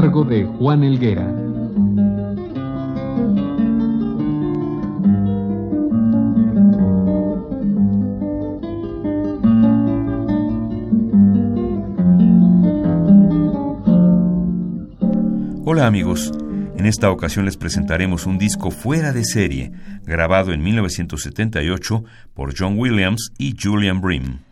Cargo de Juan Elguera. Hola amigos, en esta ocasión les presentaremos un disco fuera de serie, grabado en 1978 por John Williams y Julian Bream.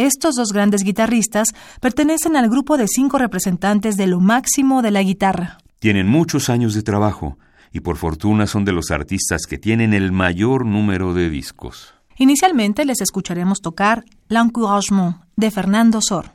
Estos dos grandes guitarristas pertenecen al grupo de cinco representantes de lo máximo de la guitarra. Tienen muchos años de trabajo y por fortuna son de los artistas que tienen el mayor número de discos. Inicialmente les escucharemos tocar L'Encouragement de Fernando Sor.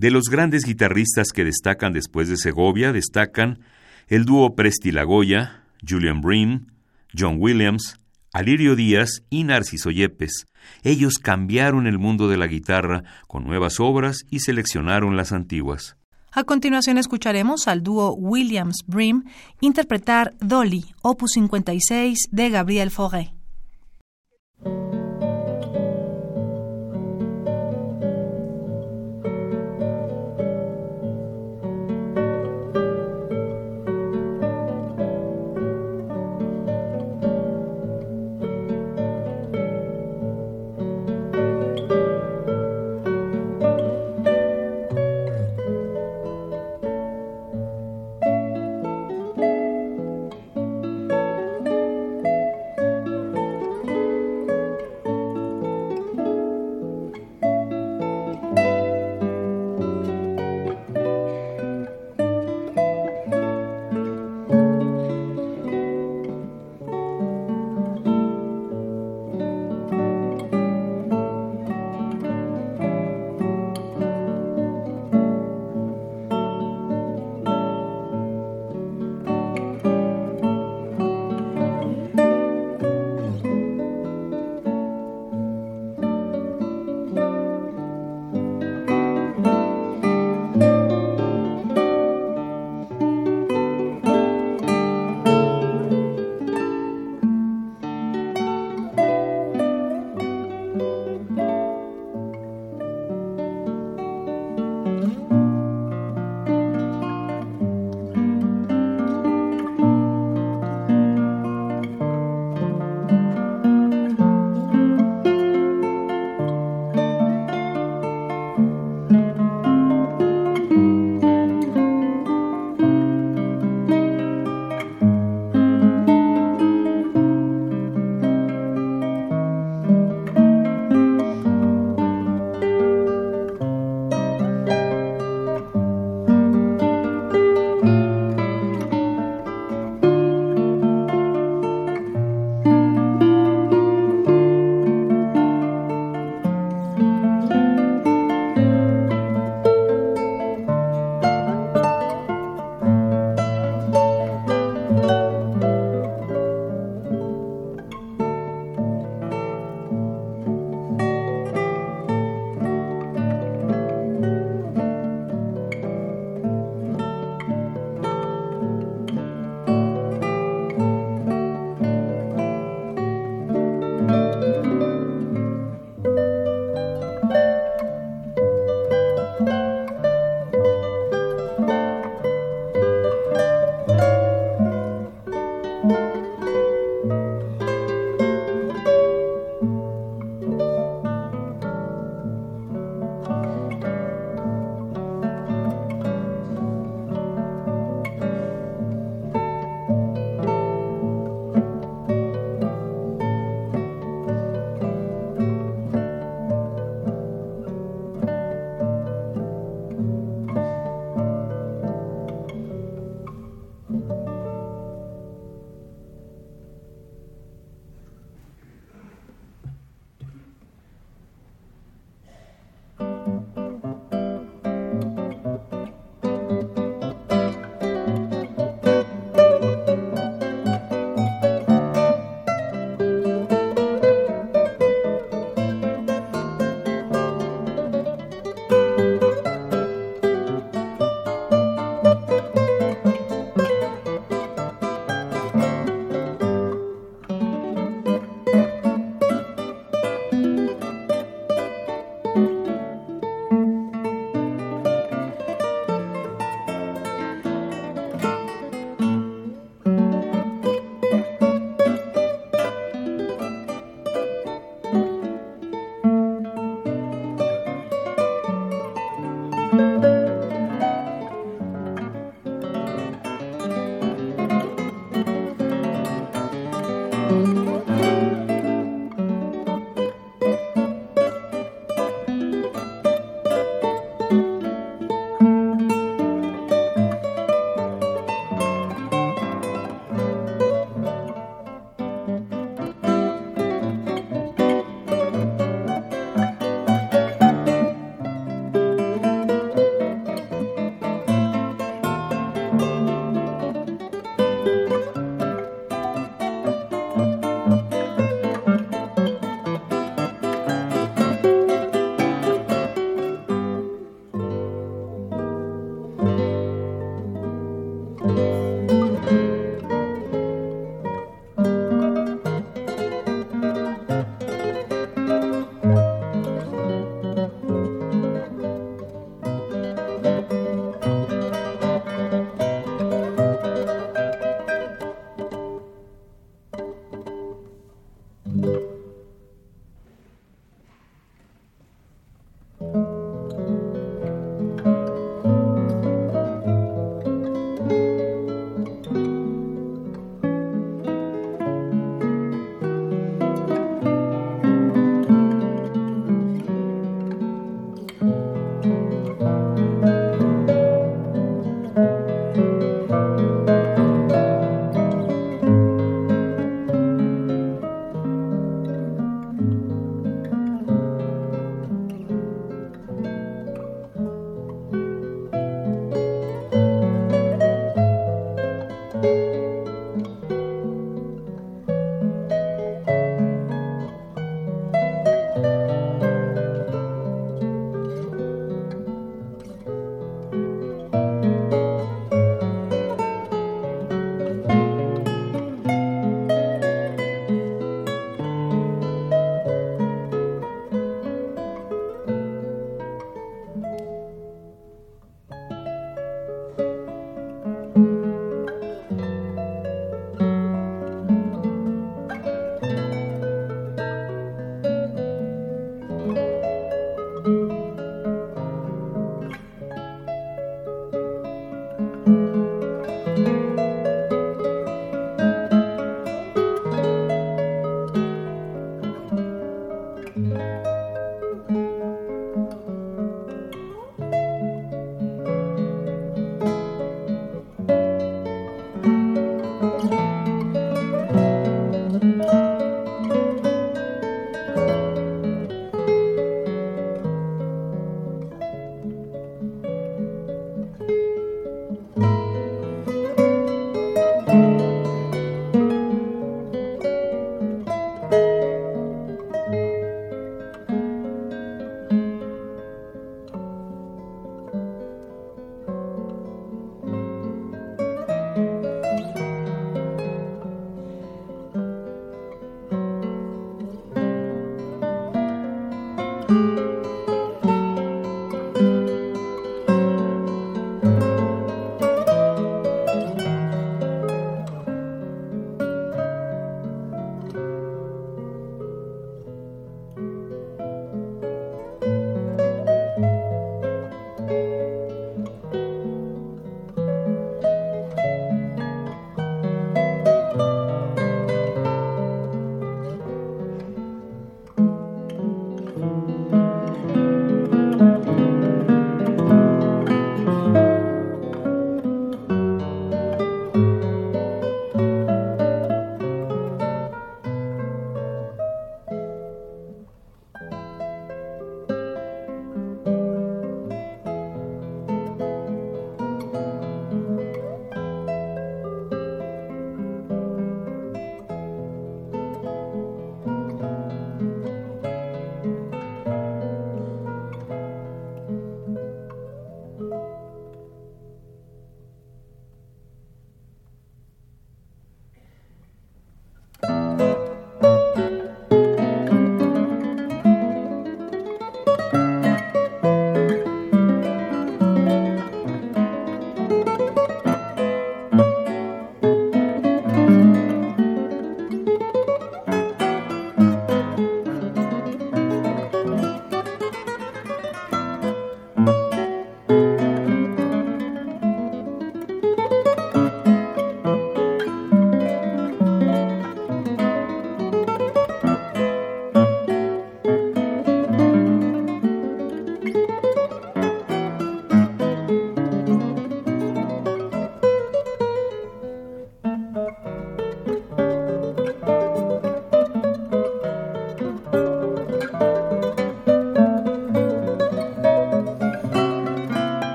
De los grandes guitarristas que destacan después de Segovia, destacan el dúo Presti Lagoya, Julian Bream, John Williams, Alirio Díaz y Narciso Yepes. Ellos cambiaron el mundo de la guitarra con nuevas obras y seleccionaron las antiguas. A continuación escucharemos al dúo Williams Brim interpretar Dolly, opus 56 de Gabriel Fauré.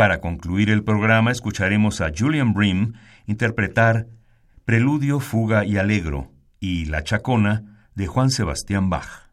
Para concluir el programa escucharemos a Julian Brim interpretar Preludio, Fuga y Alegro y La Chacona de Juan Sebastián Bach.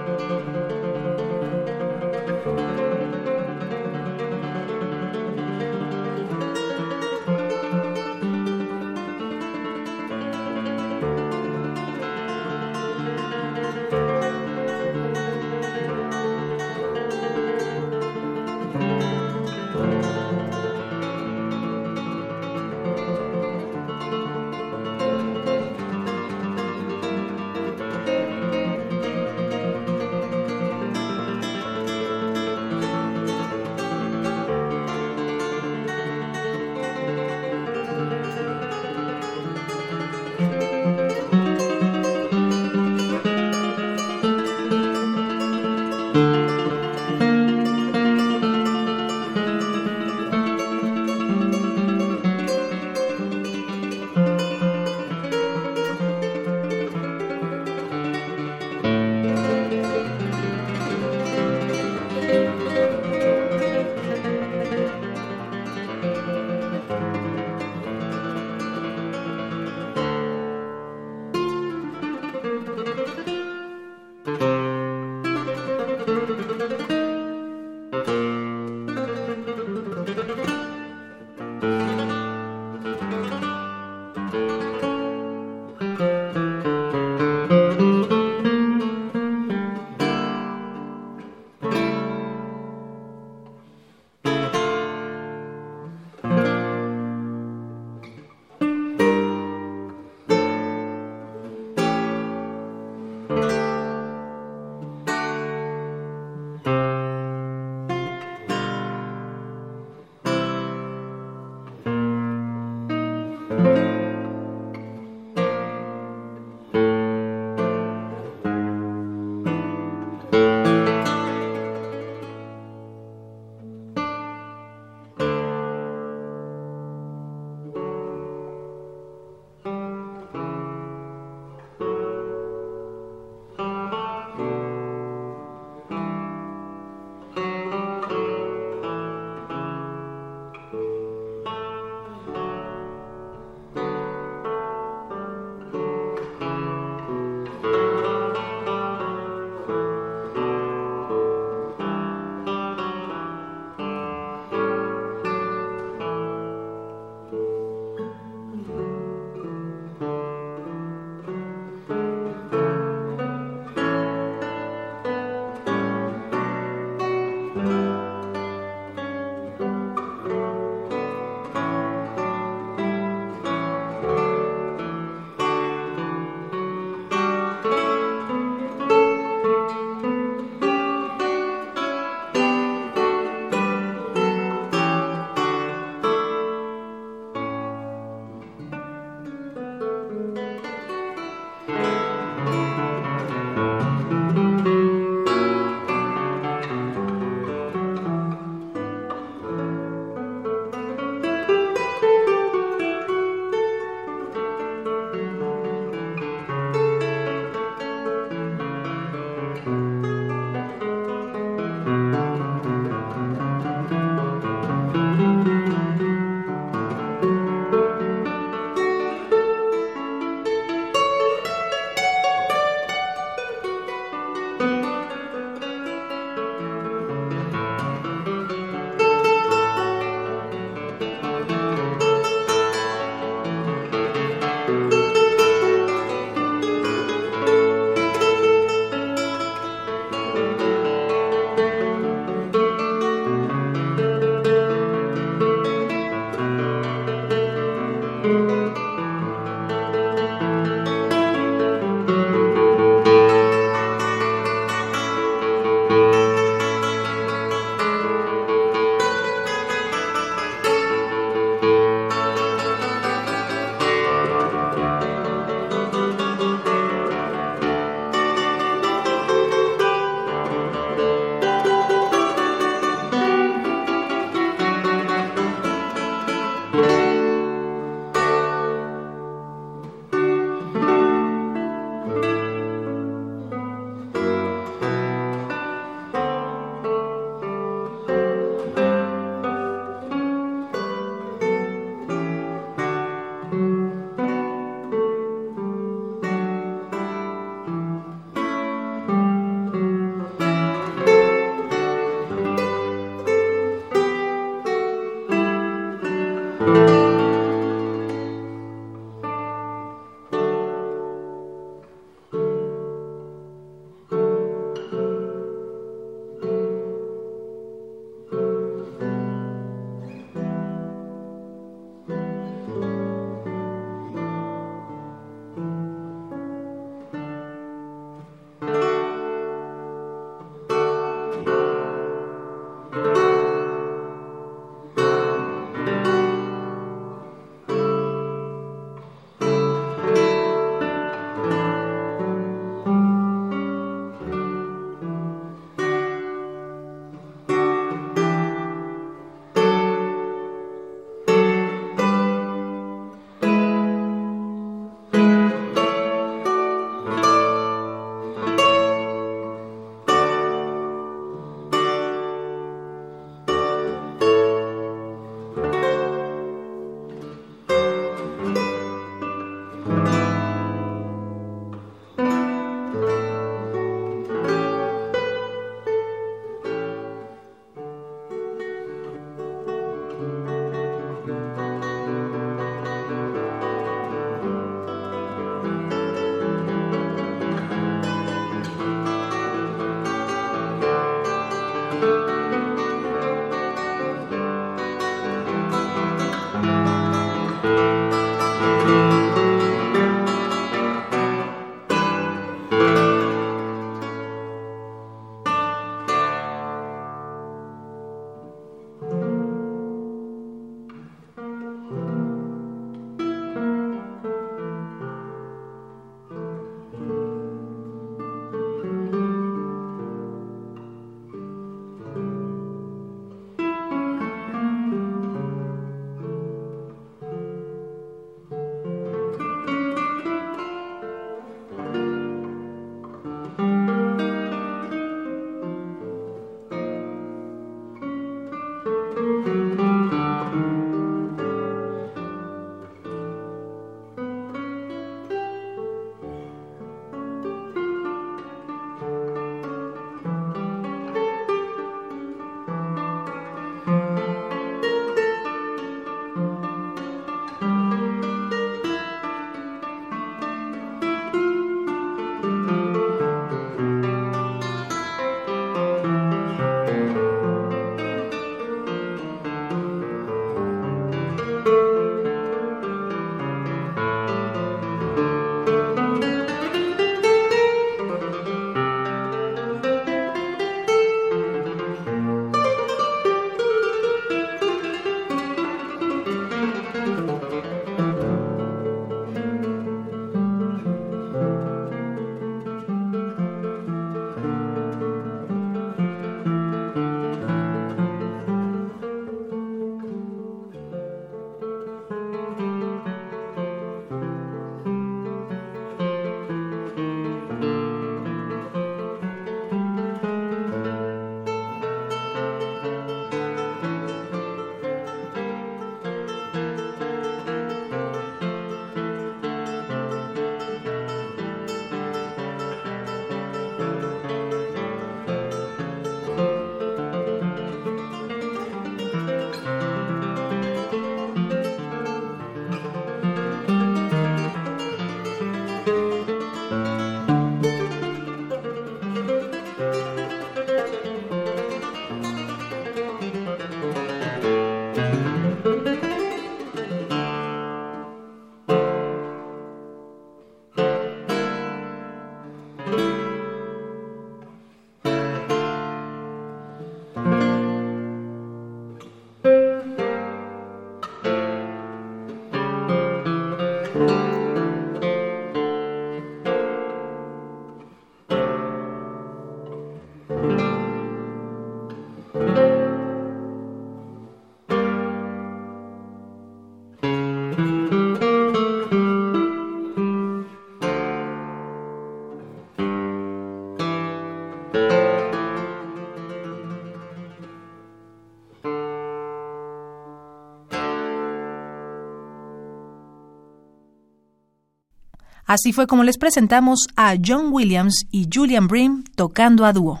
Así fue como les presentamos a John Williams y Julian Brim tocando a dúo.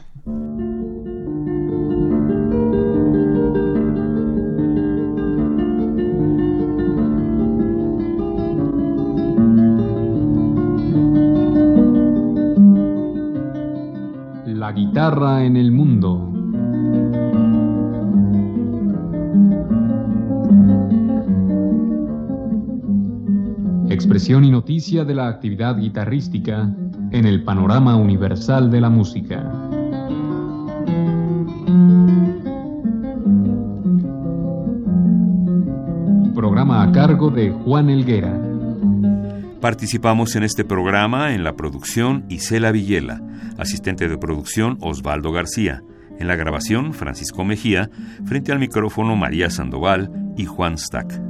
De la actividad guitarrística en el panorama universal de la música. Programa a cargo de Juan Elguera. Participamos en este programa en la producción Isela Villela, asistente de producción Osvaldo García, en la grabación Francisco Mejía, frente al micrófono María Sandoval y Juan Stack.